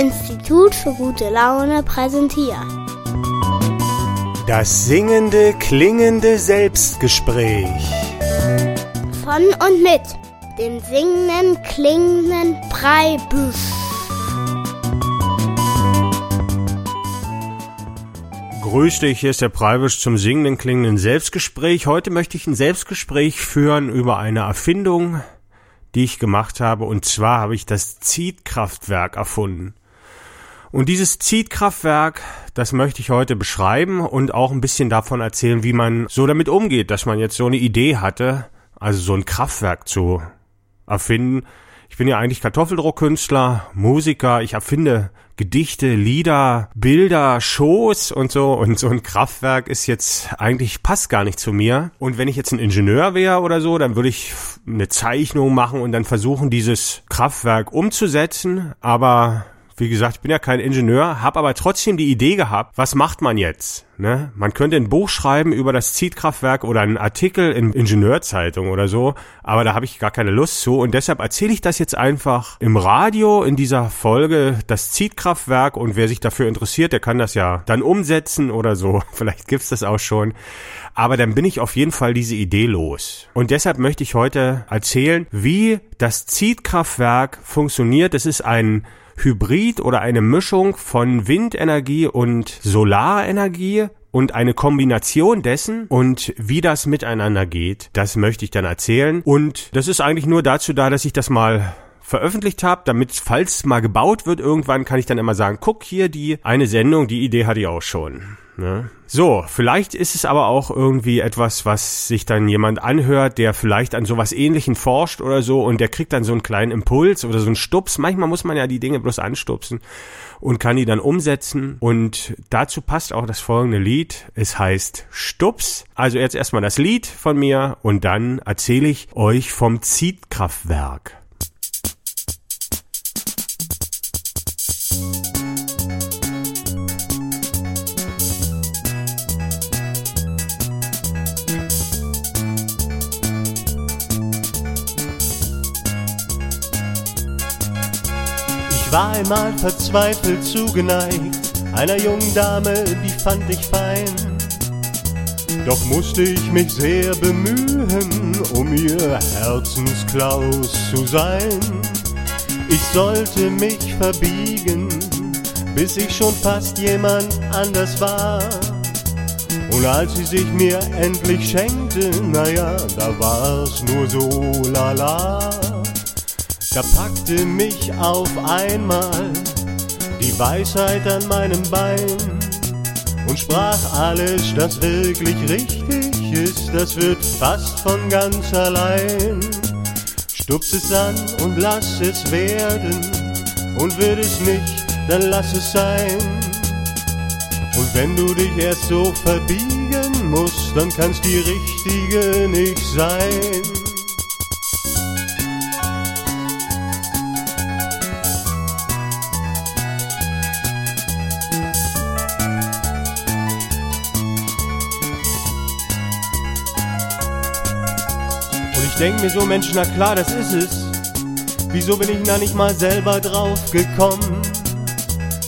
Institut für gute Laune präsentiert. Das singende, klingende Selbstgespräch. Von und mit dem singenden, klingenden Breibüsch. Grüß dich, hier ist der Preibisch zum singenden, klingenden Selbstgespräch. Heute möchte ich ein Selbstgespräch führen über eine Erfindung, die ich gemacht habe. Und zwar habe ich das Zietkraftwerk erfunden. Und dieses Zietkraftwerk, das möchte ich heute beschreiben und auch ein bisschen davon erzählen, wie man so damit umgeht, dass man jetzt so eine Idee hatte, also so ein Kraftwerk zu erfinden. Ich bin ja eigentlich Kartoffeldruckkünstler, Musiker, ich erfinde Gedichte, Lieder, Bilder, Shows und so. Und so ein Kraftwerk ist jetzt eigentlich passt gar nicht zu mir. Und wenn ich jetzt ein Ingenieur wäre oder so, dann würde ich eine Zeichnung machen und dann versuchen, dieses Kraftwerk umzusetzen. Aber wie gesagt, ich bin ja kein Ingenieur, habe aber trotzdem die Idee gehabt, was macht man jetzt? Ne? Man könnte ein Buch schreiben über das Zietkraftwerk oder einen Artikel in Ingenieurzeitung oder so, aber da habe ich gar keine Lust zu und deshalb erzähle ich das jetzt einfach im Radio in dieser Folge das Zietkraftwerk und wer sich dafür interessiert, der kann das ja dann umsetzen oder so. Vielleicht gibt's das auch schon. Aber dann bin ich auf jeden Fall diese Idee los. Und deshalb möchte ich heute erzählen, wie das Zietkraftwerk funktioniert. Es ist ein Hybrid oder eine Mischung von Windenergie und Solarenergie und eine Kombination dessen und wie das miteinander geht, das möchte ich dann erzählen. Und das ist eigentlich nur dazu da, dass ich das mal veröffentlicht habe, damit falls mal gebaut wird irgendwann, kann ich dann immer sagen, guck hier die eine Sendung, die Idee hatte ich auch schon. Ne? So, vielleicht ist es aber auch irgendwie etwas, was sich dann jemand anhört, der vielleicht an sowas ähnlichen forscht oder so und der kriegt dann so einen kleinen Impuls oder so einen Stups. Manchmal muss man ja die Dinge bloß anstupsen und kann die dann umsetzen. Und dazu passt auch das folgende Lied. Es heißt Stups. Also jetzt erstmal das Lied von mir und dann erzähle ich euch vom Zietkraftwerk. Ich war einmal verzweifelt zugeneigt einer jungen Dame, die fand ich fein. Doch musste ich mich sehr bemühen, um ihr Herzensklaus zu sein. Ich sollte mich verbiegen, bis ich schon fast jemand anders war. Und als sie sich mir endlich schenkte, naja, da war's nur so lala. Da packte mich auf einmal die Weisheit an meinem Bein und sprach alles, das wirklich richtig ist, das wird fast von ganz allein. Stups es an und lass es werden und wird es nicht, dann lass es sein. Und wenn du dich erst so verbiegen musst, dann kann's die richtige nicht sein. Denk mir so, Mensch, na klar, das ist es. Wieso bin ich da nicht mal selber drauf gekommen?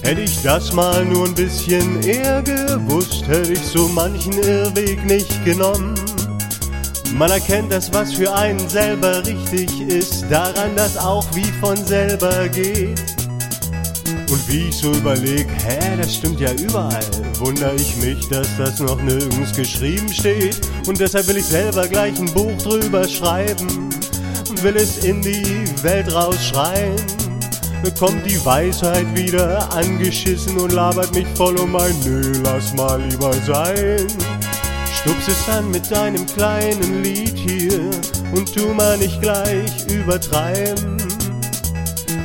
Hätte ich das mal nur ein bisschen eher gewusst, hätte ich so manchen Irrweg nicht genommen. Man erkennt das, was für einen selber richtig ist, daran, dass auch wie von selber geht. Und wie ich so überleg, hä, das stimmt ja überall, wundere ich mich, dass das noch nirgends geschrieben steht. Und deshalb will ich selber gleich ein Buch drüber schreiben und will es in die Welt rausschreien. Bekommt die Weisheit wieder angeschissen und labert mich voll um ein Nö, lass mal lieber sein. Stups es an mit deinem kleinen Lied hier und tu mal nicht gleich übertreiben.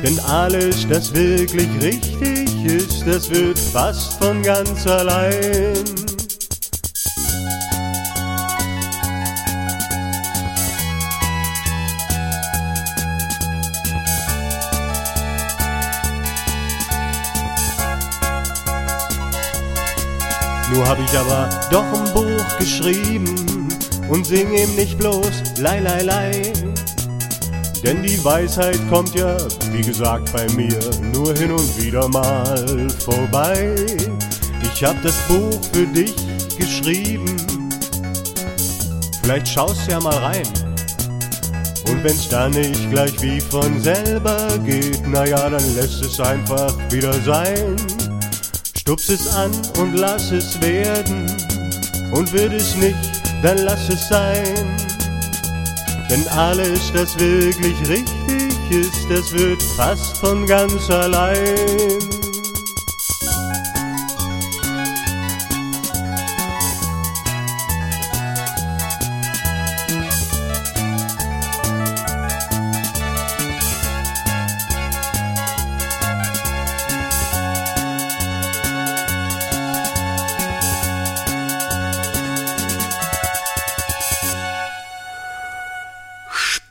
Denn alles, das wirklich richtig ist, das wird fast von ganz allein. Nur hab ich aber doch ein Buch geschrieben und sing ihm nicht bloß Lei, Lei, Lei. Denn die Weisheit kommt ja, wie gesagt, bei mir nur hin und wieder mal vorbei. Ich hab das Buch für dich geschrieben. Vielleicht schaust ja mal rein. Und wenn's dann nicht gleich wie von selber geht, naja, dann lässt es einfach wieder sein. Stups es an und lass es werden. Und wird es nicht, dann lass es sein. Denn alles, das wirklich richtig ist, das wird fast von ganz allein.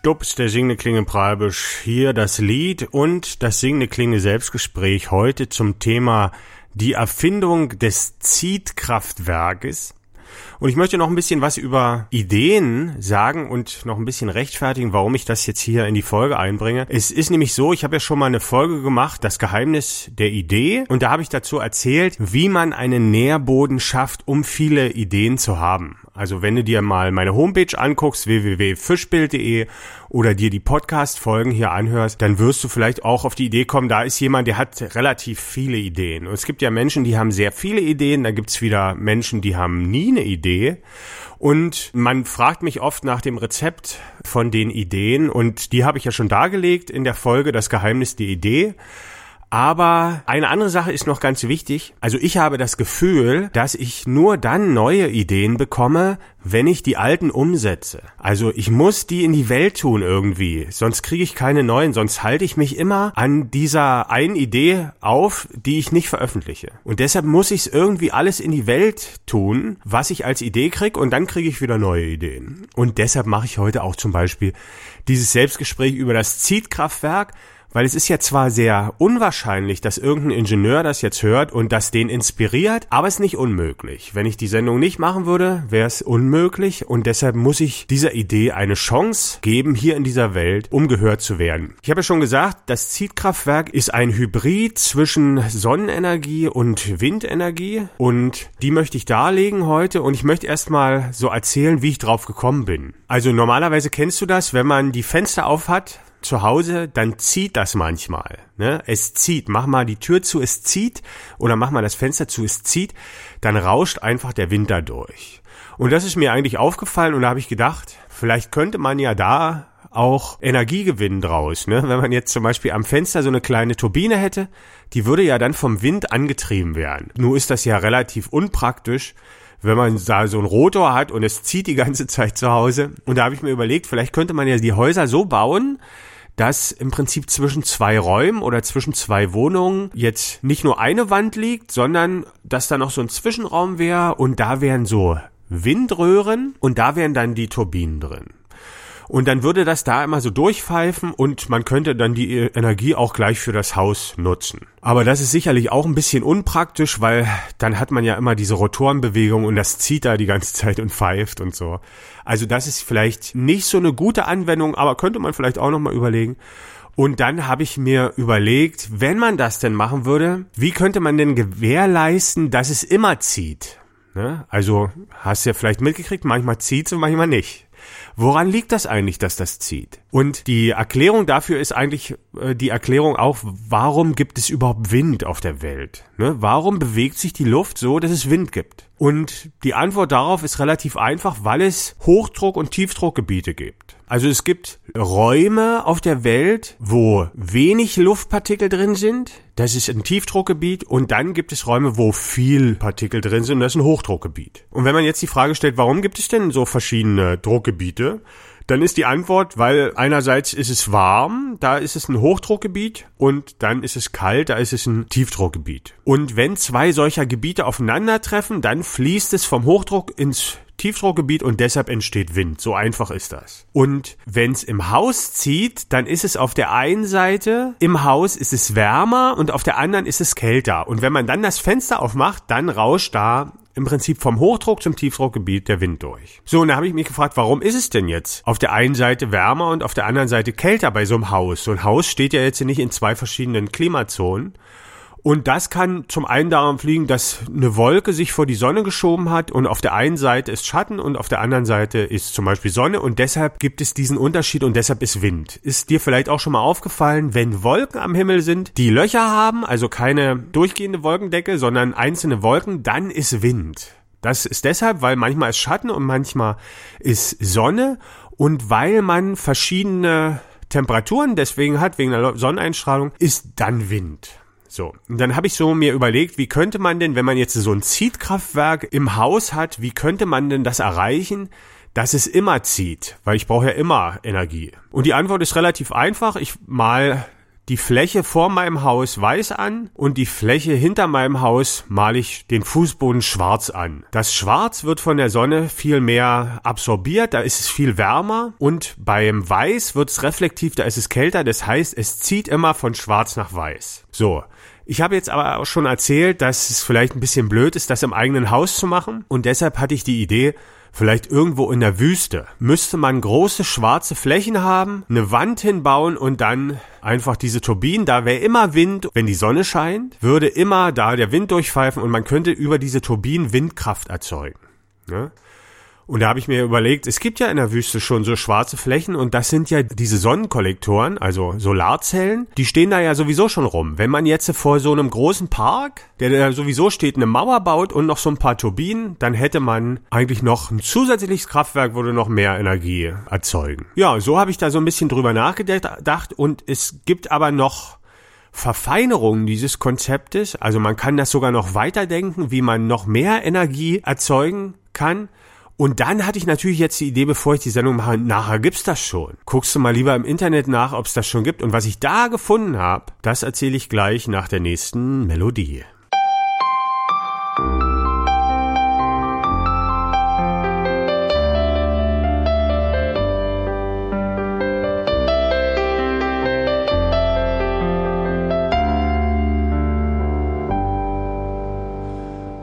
Stups, der singende Klinge Preibisch, hier das Lied und das singende Klinge Selbstgespräch heute zum Thema die Erfindung des Zietkraftwerkes. Und ich möchte noch ein bisschen was über Ideen sagen und noch ein bisschen rechtfertigen, warum ich das jetzt hier in die Folge einbringe. Es ist nämlich so, ich habe ja schon mal eine Folge gemacht, das Geheimnis der Idee. Und da habe ich dazu erzählt, wie man einen Nährboden schafft, um viele Ideen zu haben. Also wenn du dir mal meine Homepage anguckst, www.fischbild.de oder dir die Podcast-Folgen hier anhörst, dann wirst du vielleicht auch auf die Idee kommen, da ist jemand, der hat relativ viele Ideen. Und es gibt ja Menschen, die haben sehr viele Ideen, da gibt's wieder Menschen, die haben nie eine Idee. Und man fragt mich oft nach dem Rezept von den Ideen und die habe ich ja schon dargelegt in der Folge Das Geheimnis der Idee. Aber eine andere Sache ist noch ganz wichtig. Also ich habe das Gefühl, dass ich nur dann neue Ideen bekomme, wenn ich die alten umsetze. Also ich muss die in die Welt tun irgendwie, sonst kriege ich keine neuen, sonst halte ich mich immer an dieser einen Idee auf, die ich nicht veröffentliche. Und deshalb muss ich es irgendwie alles in die Welt tun, was ich als Idee kriege und dann kriege ich wieder neue Ideen. Und deshalb mache ich heute auch zum Beispiel dieses Selbstgespräch über das Zietkraftwerk, weil es ist ja zwar sehr unwahrscheinlich, dass irgendein Ingenieur das jetzt hört und das den inspiriert, aber es ist nicht unmöglich. Wenn ich die Sendung nicht machen würde, wäre es unmöglich und deshalb muss ich dieser Idee eine Chance geben, hier in dieser Welt, um gehört zu werden. Ich habe ja schon gesagt, das Zietkraftwerk ist ein Hybrid zwischen Sonnenenergie und Windenergie und die möchte ich darlegen heute und ich möchte erstmal so erzählen, wie ich drauf gekommen bin. Also normalerweise kennst du das, wenn man die Fenster auf hat, zu Hause, dann zieht das manchmal. Ne? Es zieht. Mach mal die Tür zu, es zieht. Oder mach mal das Fenster zu, es zieht. Dann rauscht einfach der Wind da durch. Und das ist mir eigentlich aufgefallen und da habe ich gedacht, vielleicht könnte man ja da auch Energie gewinnen draus. Ne? Wenn man jetzt zum Beispiel am Fenster so eine kleine Turbine hätte, die würde ja dann vom Wind angetrieben werden. Nur ist das ja relativ unpraktisch, wenn man da so einen Rotor hat und es zieht die ganze Zeit zu Hause. Und da habe ich mir überlegt, vielleicht könnte man ja die Häuser so bauen, dass im Prinzip zwischen zwei Räumen oder zwischen zwei Wohnungen jetzt nicht nur eine Wand liegt, sondern dass da noch so ein Zwischenraum wäre und da wären so Windröhren und da wären dann die Turbinen drin. Und dann würde das da immer so durchpfeifen und man könnte dann die Energie auch gleich für das Haus nutzen. Aber das ist sicherlich auch ein bisschen unpraktisch, weil dann hat man ja immer diese Rotorenbewegung und das zieht da die ganze Zeit und pfeift und so. Also das ist vielleicht nicht so eine gute Anwendung, aber könnte man vielleicht auch nochmal überlegen. Und dann habe ich mir überlegt, wenn man das denn machen würde, wie könnte man denn gewährleisten, dass es immer zieht? Ne? Also hast du ja vielleicht mitgekriegt, manchmal zieht es und manchmal nicht. Woran liegt das eigentlich, dass das zieht? Und die Erklärung dafür ist eigentlich äh, die Erklärung auch, warum gibt es überhaupt Wind auf der Welt? Ne? Warum bewegt sich die Luft so, dass es Wind gibt? Und die Antwort darauf ist relativ einfach, weil es Hochdruck- und Tiefdruckgebiete gibt. Also es gibt Räume auf der Welt, wo wenig Luftpartikel drin sind. Das ist ein Tiefdruckgebiet. Und dann gibt es Räume, wo viel Partikel drin sind. Und das ist ein Hochdruckgebiet. Und wenn man jetzt die Frage stellt, warum gibt es denn so verschiedene Druckgebiete? Dann ist die Antwort, weil einerseits ist es warm, da ist es ein Hochdruckgebiet und dann ist es kalt, da ist es ein Tiefdruckgebiet. Und wenn zwei solcher Gebiete aufeinandertreffen, dann fließt es vom Hochdruck ins Tiefdruckgebiet und deshalb entsteht Wind. So einfach ist das. Und wenn es im Haus zieht, dann ist es auf der einen Seite im Haus ist es wärmer und auf der anderen ist es kälter. Und wenn man dann das Fenster aufmacht, dann rauscht da im Prinzip vom Hochdruck zum Tiefdruckgebiet der Wind durch. So, und da habe ich mich gefragt, warum ist es denn jetzt auf der einen Seite wärmer und auf der anderen Seite kälter bei so einem Haus? So ein Haus steht ja jetzt nicht in zwei verschiedenen Klimazonen. Und das kann zum einen daran fliegen, dass eine Wolke sich vor die Sonne geschoben hat und auf der einen Seite ist Schatten und auf der anderen Seite ist zum Beispiel Sonne und deshalb gibt es diesen Unterschied und deshalb ist Wind. Ist dir vielleicht auch schon mal aufgefallen, wenn Wolken am Himmel sind, die Löcher haben, also keine durchgehende Wolkendecke, sondern einzelne Wolken, dann ist Wind. Das ist deshalb, weil manchmal ist Schatten und manchmal ist Sonne und weil man verschiedene Temperaturen deswegen hat, wegen der Sonneneinstrahlung, ist dann Wind. So, und dann habe ich so mir überlegt, wie könnte man denn, wenn man jetzt so ein Ziehkraftwerk im Haus hat, wie könnte man denn das erreichen, dass es immer zieht? Weil ich brauche ja immer Energie. Und die Antwort ist relativ einfach. Ich mal die Fläche vor meinem Haus weiß an und die Fläche hinter meinem Haus male ich den Fußboden schwarz an. Das Schwarz wird von der Sonne viel mehr absorbiert, da ist es viel wärmer und beim Weiß wird es reflektiv, da ist es kälter, das heißt, es zieht immer von schwarz nach weiß. So. Ich habe jetzt aber auch schon erzählt, dass es vielleicht ein bisschen blöd ist, das im eigenen Haus zu machen und deshalb hatte ich die Idee, vielleicht irgendwo in der Wüste, müsste man große schwarze Flächen haben, eine Wand hinbauen und dann einfach diese Turbinen, da wäre immer Wind, wenn die Sonne scheint, würde immer da der Wind durchpfeifen und man könnte über diese Turbinen Windkraft erzeugen. Ne? Und da habe ich mir überlegt, es gibt ja in der Wüste schon so schwarze Flächen und das sind ja diese Sonnenkollektoren, also Solarzellen, die stehen da ja sowieso schon rum. Wenn man jetzt vor so einem großen Park, der da sowieso steht, eine Mauer baut und noch so ein paar Turbinen, dann hätte man eigentlich noch ein zusätzliches Kraftwerk, würde noch mehr Energie erzeugen. Ja, so habe ich da so ein bisschen drüber nachgedacht und es gibt aber noch Verfeinerungen dieses Konzeptes. Also man kann das sogar noch weiterdenken, wie man noch mehr Energie erzeugen kann. Und dann hatte ich natürlich jetzt die Idee, bevor ich die Sendung mache, nachher gibt's das schon. Guckst du mal lieber im Internet nach, ob's das schon gibt. Und was ich da gefunden habe, das erzähle ich gleich nach der nächsten Melodie.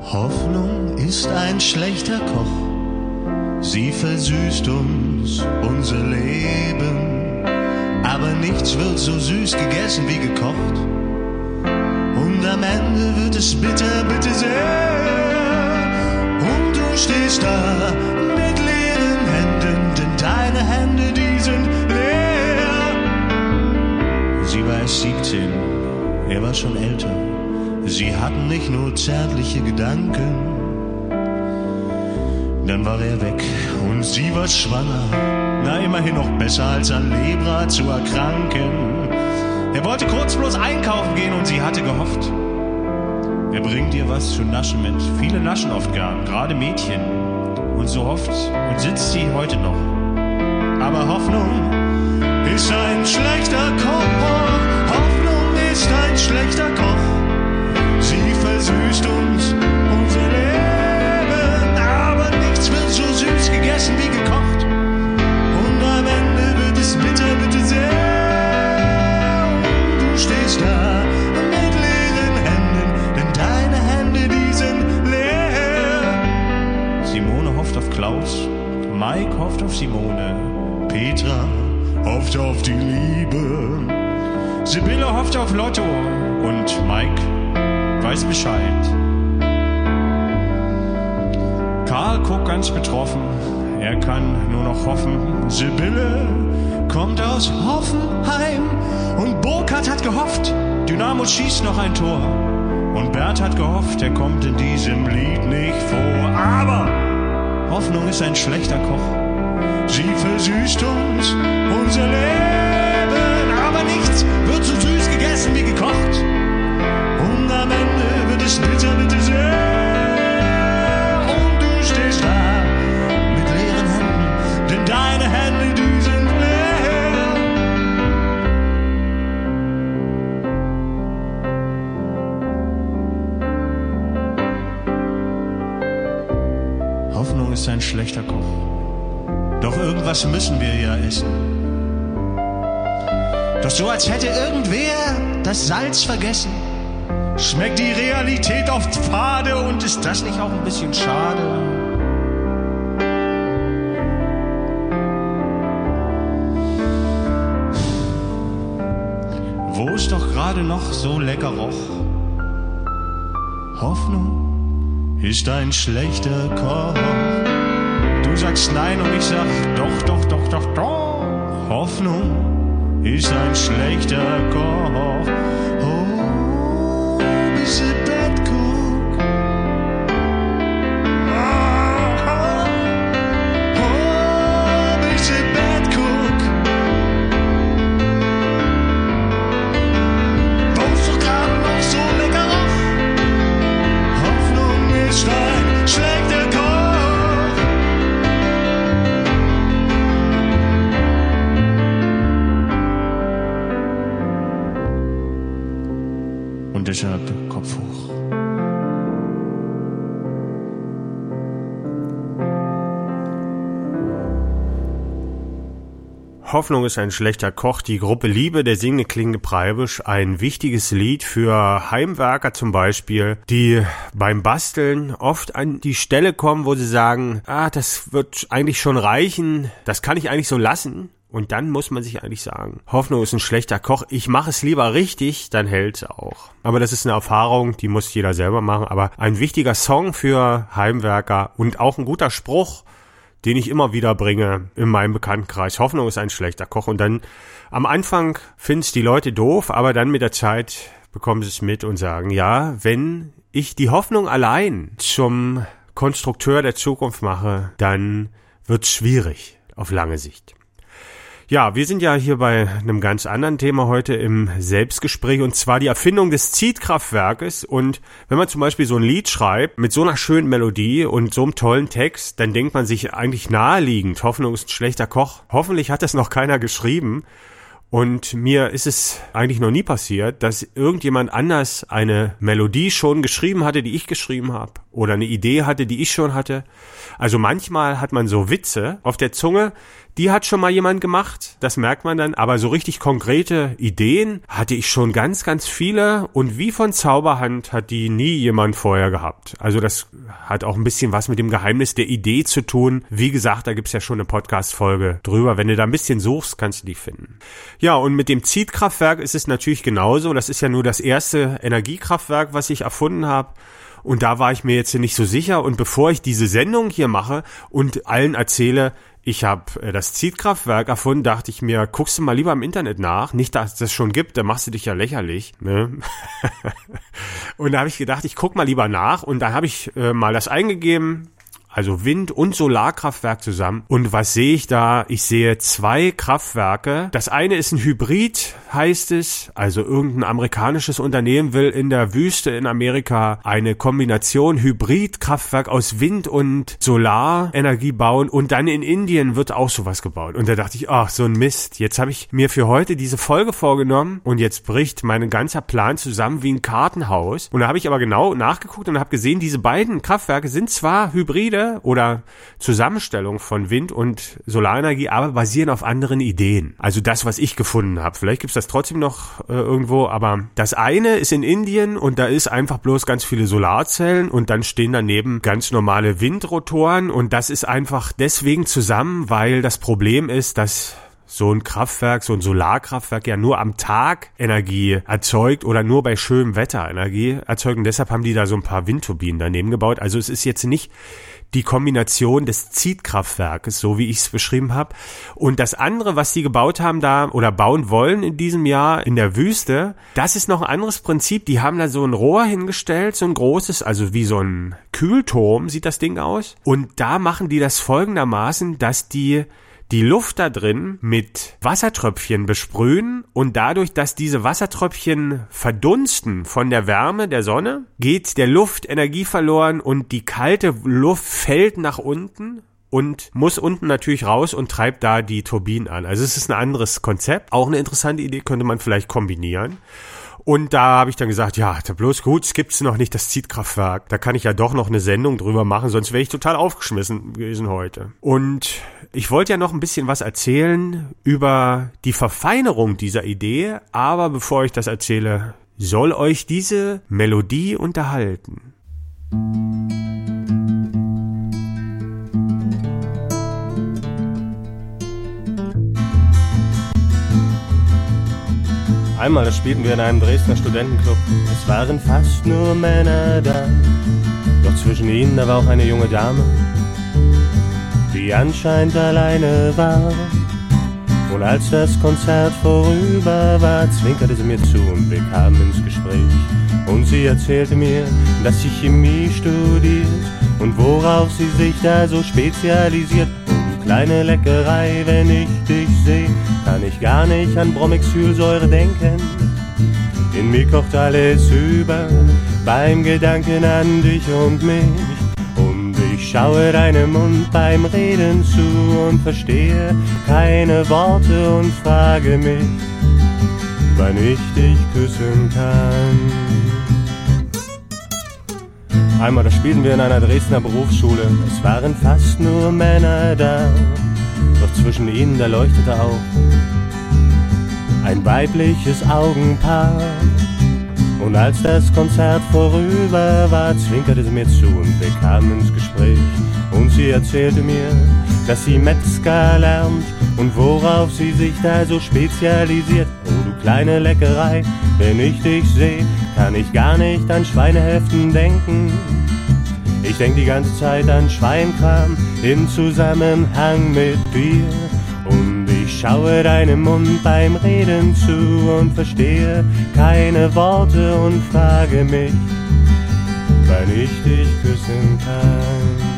Hoffnung ist ein schlechter Koch Sie versüßt uns unser Leben, aber nichts wird so süß gegessen wie gekocht. Und am Ende wird es bitter, bitte sehr. Und du stehst da mit leeren Händen, denn deine Hände, die sind leer. Sie war erst 17, er war schon älter. Sie hatten nicht nur zärtliche Gedanken dann war er weg und sie war schwanger. Na, immerhin noch besser als an Lebra zu erkranken. Er wollte kurz bloß einkaufen gehen und sie hatte gehofft. Er bringt ihr was zu naschen mit. Viele naschen oft gern, gerade Mädchen. Und so hofft und sitzt sie heute noch. Aber Hoffnung ist ein schlechter Koch. Hoffnung ist ein schlechter Koch. Sie versüßt uns gegessen wie gekocht. Und am Ende wird es bitter, bitte sehr. Du stehst da mit leeren Händen, denn deine Hände, die sind leer. Simone hofft auf Klaus, Mike hofft auf Simone, Petra hofft auf die Liebe. Sibylle hofft auf Lotto und Mike weiß Bescheid. Karl guckt ganz betroffen, er kann nur noch hoffen. Sibylle kommt aus Hoffenheim und Burkhardt hat gehofft, Dynamo schießt noch ein Tor. Und Bert hat gehofft, er kommt in diesem Lied nicht vor. Aber Hoffnung ist ein schlechter Koch. Sie versüßt uns unser Leben, aber nichts wird so süß gegessen wie gekocht. Und am Ende wird es bitter, bitte schlechter Koch. Doch irgendwas müssen wir ja essen. Doch so als hätte irgendwer das Salz vergessen. schmeckt die Realität oft fade und ist das nicht auch ein bisschen schade? Wo es doch gerade noch so lecker roch. Hoffnung ist ein schlechter Koch. Du sagst nein und ich sag doch, doch, doch, doch, doch. Hoffnung ist ein schlechter Koch. Oh, bist du Hoffnung ist ein schlechter Koch, die Gruppe Liebe, der singende klingende Preibisch, ein wichtiges Lied für Heimwerker zum Beispiel, die beim Basteln oft an die Stelle kommen, wo sie sagen, ah, das wird eigentlich schon reichen, das kann ich eigentlich so lassen. Und dann muss man sich eigentlich sagen, Hoffnung ist ein schlechter Koch, ich mache es lieber richtig, dann hält's auch. Aber das ist eine Erfahrung, die muss jeder selber machen. Aber ein wichtiger Song für Heimwerker und auch ein guter Spruch, den ich immer wieder bringe in meinem Bekanntenkreis. Hoffnung ist ein schlechter Koch. Und dann am Anfang finden's die Leute doof, aber dann mit der Zeit bekommen sie es mit und sagen, ja, wenn ich die Hoffnung allein zum Konstrukteur der Zukunft mache, dann wird's schwierig auf lange Sicht. Ja, wir sind ja hier bei einem ganz anderen Thema heute im Selbstgespräch und zwar die Erfindung des Zietkraftwerkes. Und wenn man zum Beispiel so ein Lied schreibt mit so einer schönen Melodie und so einem tollen Text, dann denkt man sich eigentlich naheliegend, Hoffnung ist ein schlechter Koch. Hoffentlich hat das noch keiner geschrieben. Und mir ist es eigentlich noch nie passiert, dass irgendjemand anders eine Melodie schon geschrieben hatte, die ich geschrieben habe. Oder eine Idee hatte, die ich schon hatte. Also manchmal hat man so Witze auf der Zunge, die hat schon mal jemand gemacht, das merkt man dann, aber so richtig konkrete Ideen hatte ich schon ganz, ganz viele und wie von Zauberhand hat die nie jemand vorher gehabt. Also das hat auch ein bisschen was mit dem Geheimnis der Idee zu tun. Wie gesagt, da gibt's ja schon eine Podcast-Folge drüber. Wenn du da ein bisschen suchst, kannst du die finden. Ja, und mit dem Zietkraftwerk ist es natürlich genauso. Das ist ja nur das erste Energiekraftwerk, was ich erfunden habe. Und da war ich mir jetzt nicht so sicher. Und bevor ich diese Sendung hier mache und allen erzähle, ich habe äh, das Zietkraftwerk erfunden, dachte ich mir, guckst du mal lieber im Internet nach. Nicht, dass es das schon gibt, dann machst du dich ja lächerlich. Ne? und da habe ich gedacht, ich guck mal lieber nach. Und da habe ich äh, mal das eingegeben, also Wind- und Solarkraftwerk zusammen. Und was sehe ich da? Ich sehe zwei Kraftwerke. Das eine ist ein Hybrid, heißt es. Also irgendein amerikanisches Unternehmen will in der Wüste in Amerika eine Kombination Hybridkraftwerk aus Wind- und Solarenergie bauen. Und dann in Indien wird auch sowas gebaut. Und da dachte ich, ach, so ein Mist. Jetzt habe ich mir für heute diese Folge vorgenommen und jetzt bricht mein ganzer Plan zusammen wie ein Kartenhaus. Und da habe ich aber genau nachgeguckt und habe gesehen, diese beiden Kraftwerke sind zwar Hybride, oder Zusammenstellung von Wind- und Solarenergie, aber basieren auf anderen Ideen. Also das, was ich gefunden habe. Vielleicht gibt's das trotzdem noch äh, irgendwo, aber das eine ist in Indien und da ist einfach bloß ganz viele Solarzellen und dann stehen daneben ganz normale Windrotoren und das ist einfach deswegen zusammen, weil das Problem ist, dass so ein Kraftwerk, so ein Solarkraftwerk ja nur am Tag Energie erzeugt oder nur bei schönem Wetter Energie erzeugt. Und deshalb haben die da so ein paar Windturbinen daneben gebaut. Also es ist jetzt nicht die Kombination des Zietkraftwerkes, so wie ich es beschrieben habe. Und das andere, was sie gebaut haben da oder bauen wollen in diesem Jahr in der Wüste, das ist noch ein anderes Prinzip. Die haben da so ein Rohr hingestellt, so ein großes, also wie so ein Kühlturm sieht das Ding aus. Und da machen die das folgendermaßen, dass die die Luft da drin mit Wassertröpfchen besprühen und dadurch, dass diese Wassertröpfchen verdunsten von der Wärme der Sonne, geht der Luft Energie verloren und die kalte Luft fällt nach unten und muss unten natürlich raus und treibt da die Turbinen an. Also es ist ein anderes Konzept. Auch eine interessante Idee könnte man vielleicht kombinieren. Und da habe ich dann gesagt, ja, bloß gut, es gibt's noch nicht das Zietkraftwerk. Da kann ich ja doch noch eine Sendung drüber machen, sonst wäre ich total aufgeschmissen gewesen heute. Und ich wollte ja noch ein bisschen was erzählen über die Verfeinerung dieser Idee, aber bevor ich das erzähle, soll euch diese Melodie unterhalten. Einmal spielten wir in einem Dresdner Studentenclub. Es waren fast nur Männer da. Doch zwischen ihnen da war auch eine junge Dame, die anscheinend alleine war. Und als das Konzert vorüber war, zwinkerte sie mir zu und wir kamen ins Gespräch. Und sie erzählte mir, dass sie Chemie studiert und worauf sie sich da so spezialisiert. Oh, kleine Leckerei, wenn ich dich sehe, kann ich gar nicht an Bromexylsäure denken. In mir kocht alles über beim Gedanken an dich und mich. Ich schaue deinem Mund beim Reden zu und verstehe keine Worte und frage mich, wann ich dich küssen kann. Einmal, da spielten wir in einer Dresdner Berufsschule. Es waren fast nur Männer da. Doch zwischen ihnen, da leuchtete auch ein weibliches Augenpaar. Und als das Konzert vorüber war, zwinkerte sie mir zu und wir kamen ins Gespräch. Und sie erzählte mir, dass sie Metzger lernt und worauf sie sich da so spezialisiert. Oh du kleine Leckerei, wenn ich dich seh, kann ich gar nicht an Schweineheften denken. Ich denk die ganze Zeit an Schweinkram im Zusammenhang mit dir. Ich schaue deinem Mund beim Reden zu und verstehe keine Worte und frage mich, wann ich dich küssen kann.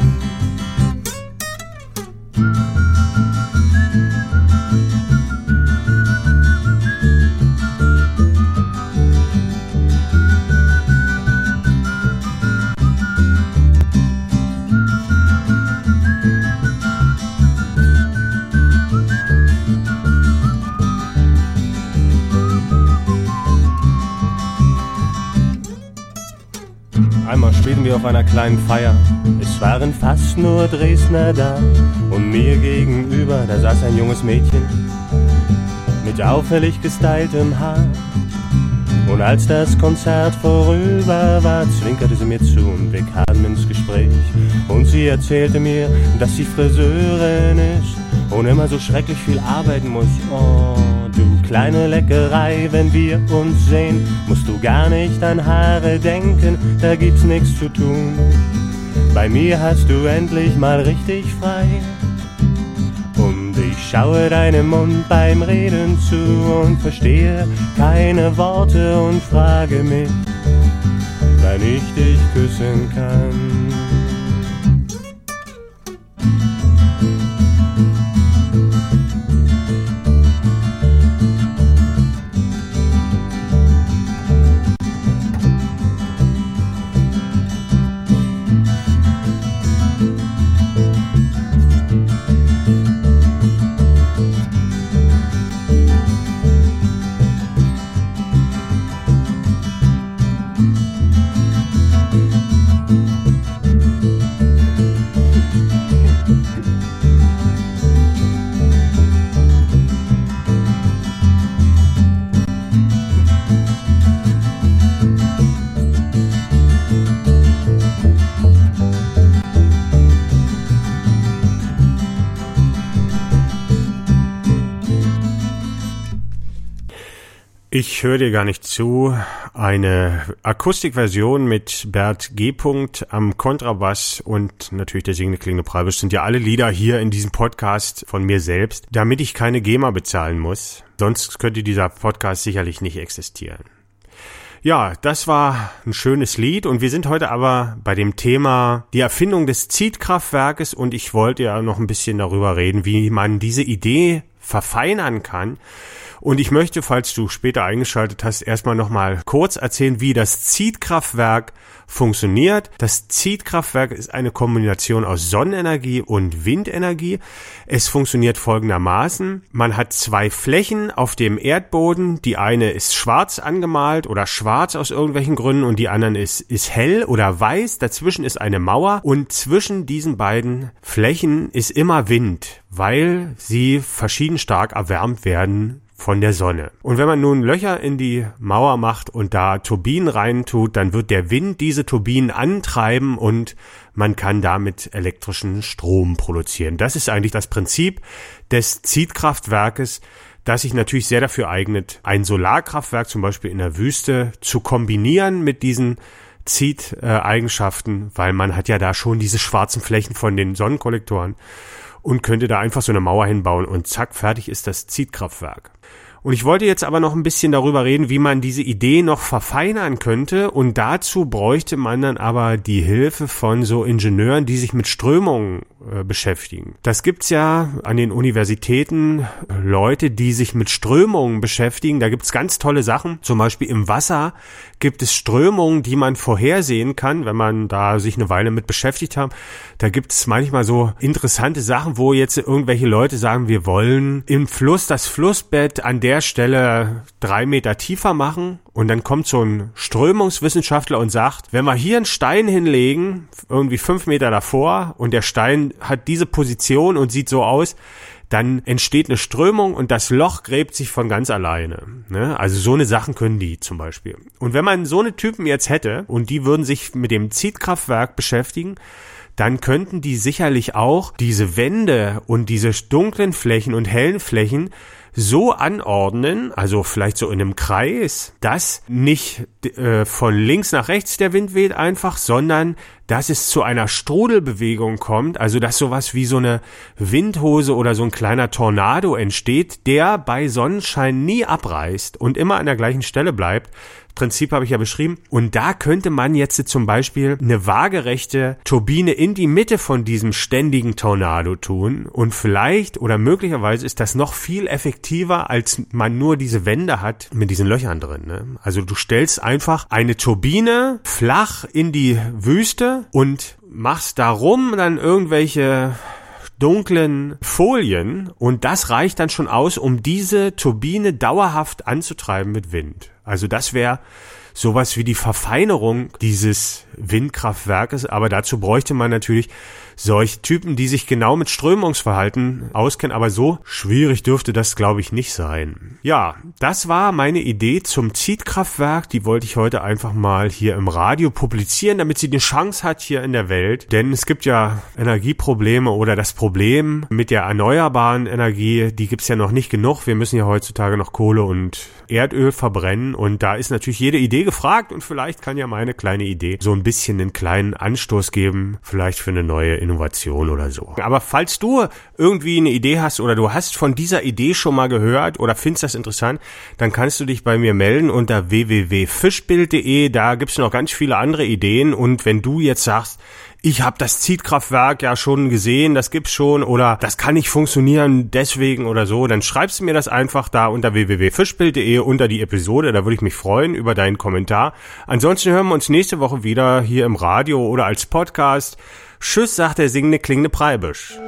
Wir auf einer kleinen Feier. Es waren fast nur Dresdner da. Und mir gegenüber, da saß ein junges Mädchen mit auffällig gestyltem Haar. Und als das Konzert vorüber war, zwinkerte sie mir zu und wir kamen ins Gespräch. Und sie erzählte mir, dass sie Friseurin ist und immer so schrecklich viel arbeiten muss. Oh, kleine Leckerei, wenn wir uns sehen, musst du gar nicht an Haare denken, da gibt's nichts zu tun. Bei mir hast du endlich mal richtig frei. Und ich schaue deinem Mund beim Reden zu und verstehe keine Worte und frage mich, wann ich dich küssen kann. Ich höre dir gar nicht zu. Eine Akustikversion mit Bert G. am Kontrabass und natürlich der singende klingende Preibisch sind ja alle Lieder hier in diesem Podcast von mir selbst, damit ich keine GEMA bezahlen muss. Sonst könnte dieser Podcast sicherlich nicht existieren. Ja, das war ein schönes Lied und wir sind heute aber bei dem Thema die Erfindung des Zietkraftwerkes und ich wollte ja noch ein bisschen darüber reden, wie man diese Idee verfeinern kann. Und ich möchte, falls du später eingeschaltet hast, erstmal nochmal kurz erzählen, wie das Zietkraftwerk funktioniert. Das Zietkraftwerk ist eine Kombination aus Sonnenenergie und Windenergie. Es funktioniert folgendermaßen. Man hat zwei Flächen auf dem Erdboden. Die eine ist schwarz angemalt oder schwarz aus irgendwelchen Gründen und die anderen ist, ist hell oder weiß. Dazwischen ist eine Mauer und zwischen diesen beiden Flächen ist immer Wind, weil sie verschieden stark erwärmt werden von der Sonne. Und wenn man nun Löcher in die Mauer macht und da Turbinen reintut, dann wird der Wind diese Turbinen antreiben und man kann damit elektrischen Strom produzieren. Das ist eigentlich das Prinzip des Zietkraftwerkes, das sich natürlich sehr dafür eignet, ein Solarkraftwerk zum Beispiel in der Wüste zu kombinieren mit diesen Zieht-Eigenschaften, weil man hat ja da schon diese schwarzen Flächen von den Sonnenkollektoren und könnte da einfach so eine Mauer hinbauen und zack, fertig ist das Zietkraftwerk. Und ich wollte jetzt aber noch ein bisschen darüber reden, wie man diese Idee noch verfeinern könnte. Und dazu bräuchte man dann aber die Hilfe von so Ingenieuren, die sich mit Strömungen äh, beschäftigen. Das gibt's ja an den Universitäten Leute, die sich mit Strömungen beschäftigen. Da gibt's ganz tolle Sachen. Zum Beispiel im Wasser gibt es Strömungen, die man vorhersehen kann, wenn man da sich eine Weile mit beschäftigt hat. Da gibt's manchmal so interessante Sachen, wo jetzt irgendwelche Leute sagen, wir wollen im Fluss das Flussbett an der Stelle drei Meter tiefer machen. Und dann kommt so ein Strömungswissenschaftler und sagt, wenn wir hier einen Stein hinlegen, irgendwie fünf Meter davor, und der Stein hat diese Position und sieht so aus, dann entsteht eine Strömung und das Loch gräbt sich von ganz alleine. Ne? Also so eine Sachen können die zum Beispiel. Und wenn man so eine Typen jetzt hätte und die würden sich mit dem Zietkraftwerk beschäftigen, dann könnten die sicherlich auch diese Wände und diese dunklen Flächen und hellen Flächen so anordnen, also vielleicht so in einem Kreis, dass nicht äh, von links nach rechts der Wind weht einfach, sondern dass es zu einer Strudelbewegung kommt, also dass sowas wie so eine Windhose oder so ein kleiner Tornado entsteht, der bei Sonnenschein nie abreißt und immer an der gleichen Stelle bleibt, Prinzip habe ich ja beschrieben. Und da könnte man jetzt zum Beispiel eine waagerechte Turbine in die Mitte von diesem ständigen Tornado tun. Und vielleicht oder möglicherweise ist das noch viel effektiver, als man nur diese Wände hat mit diesen Löchern drin. Ne? Also du stellst einfach eine Turbine flach in die Wüste und machst darum dann irgendwelche dunklen Folien und das reicht dann schon aus, um diese Turbine dauerhaft anzutreiben mit Wind. Also das wäre sowas wie die Verfeinerung dieses Windkraftwerkes, aber dazu bräuchte man natürlich solche Typen, die sich genau mit Strömungsverhalten auskennen, aber so schwierig dürfte das, glaube ich, nicht sein. Ja, das war meine Idee zum Zietkraftwerk. Die wollte ich heute einfach mal hier im Radio publizieren, damit sie eine Chance hat hier in der Welt. Denn es gibt ja Energieprobleme oder das Problem mit der erneuerbaren Energie, die gibt's ja noch nicht genug. Wir müssen ja heutzutage noch Kohle und Erdöl verbrennen und da ist natürlich jede Idee gefragt und vielleicht kann ja meine kleine Idee so ein bisschen einen kleinen Anstoß geben, vielleicht für eine neue Innovation oder so. Aber falls du irgendwie eine Idee hast oder du hast von dieser Idee schon mal gehört oder findest das interessant, dann kannst du dich bei mir melden unter www.fischbild.de. Da gibt's noch ganz viele andere Ideen und wenn du jetzt sagst, ich habe das Zietkraftwerk ja schon gesehen, das gibt's schon oder das kann nicht funktionieren deswegen oder so, dann schreibst du mir das einfach da unter www.fischbild.de unter die Episode, da würde ich mich freuen über deinen Kommentar. Ansonsten hören wir uns nächste Woche wieder hier im Radio oder als Podcast. Tschüss, sagt der singende klingende Preibisch.